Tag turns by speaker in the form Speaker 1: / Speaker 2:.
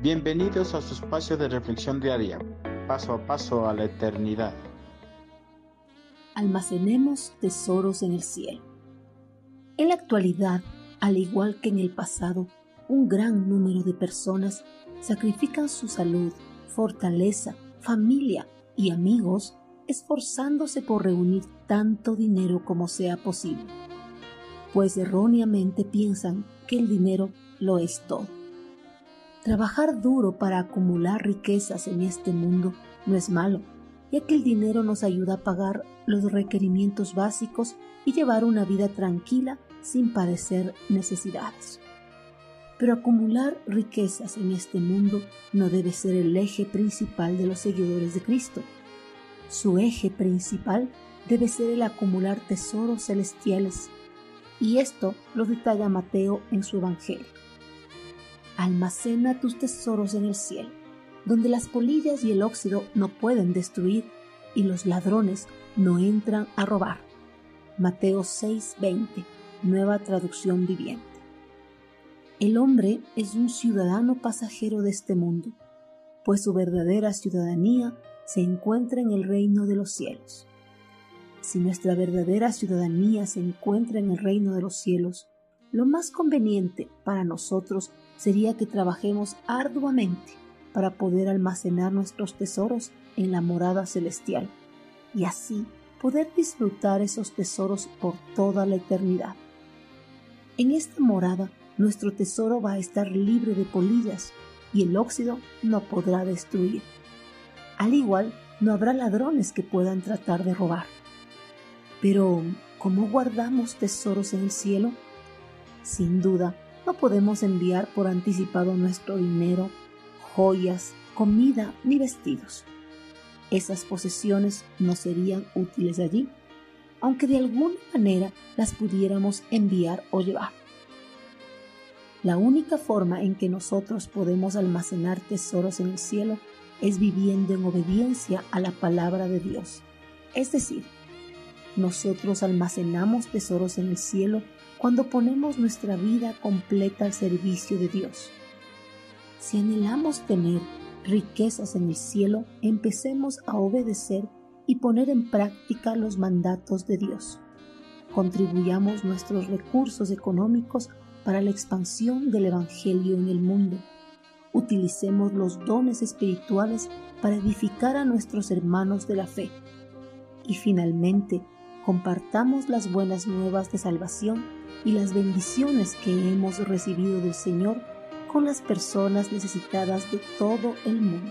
Speaker 1: Bienvenidos a su espacio de reflexión diaria, paso a paso a la eternidad.
Speaker 2: Almacenemos tesoros en el cielo. En la actualidad, al igual que en el pasado, un gran número de personas sacrifican su salud, fortaleza, familia y amigos esforzándose por reunir tanto dinero como sea posible, pues erróneamente piensan que el dinero lo es todo. Trabajar duro para acumular riquezas en este mundo no es malo, ya que el dinero nos ayuda a pagar los requerimientos básicos y llevar una vida tranquila sin padecer necesidades. Pero acumular riquezas en este mundo no debe ser el eje principal de los seguidores de Cristo. Su eje principal debe ser el acumular tesoros celestiales, y esto lo detalla Mateo en su Evangelio almacena tus tesoros en el cielo, donde las polillas y el óxido no pueden destruir y los ladrones no entran a robar. Mateo 6:20, nueva traducción viviente. El hombre es un ciudadano pasajero de este mundo, pues su verdadera ciudadanía se encuentra en el reino de los cielos. Si nuestra verdadera ciudadanía se encuentra en el reino de los cielos, lo más conveniente para nosotros sería que trabajemos arduamente para poder almacenar nuestros tesoros en la morada celestial y así poder disfrutar esos tesoros por toda la eternidad. En esta morada nuestro tesoro va a estar libre de polillas y el óxido no podrá destruir. Al igual, no habrá ladrones que puedan tratar de robar. Pero, ¿cómo guardamos tesoros en el cielo? Sin duda, no podemos enviar por anticipado nuestro dinero, joyas, comida ni vestidos. Esas posesiones no serían útiles allí, aunque de alguna manera las pudiéramos enviar o llevar. La única forma en que nosotros podemos almacenar tesoros en el cielo es viviendo en obediencia a la palabra de Dios. Es decir, nosotros almacenamos tesoros en el cielo cuando ponemos nuestra vida completa al servicio de Dios. Si anhelamos tener riquezas en el cielo, empecemos a obedecer y poner en práctica los mandatos de Dios. Contribuyamos nuestros recursos económicos para la expansión del Evangelio en el mundo. Utilicemos los dones espirituales para edificar a nuestros hermanos de la fe. Y finalmente, compartamos las buenas nuevas de salvación y las bendiciones que hemos recibido del Señor con las personas necesitadas de todo el mundo.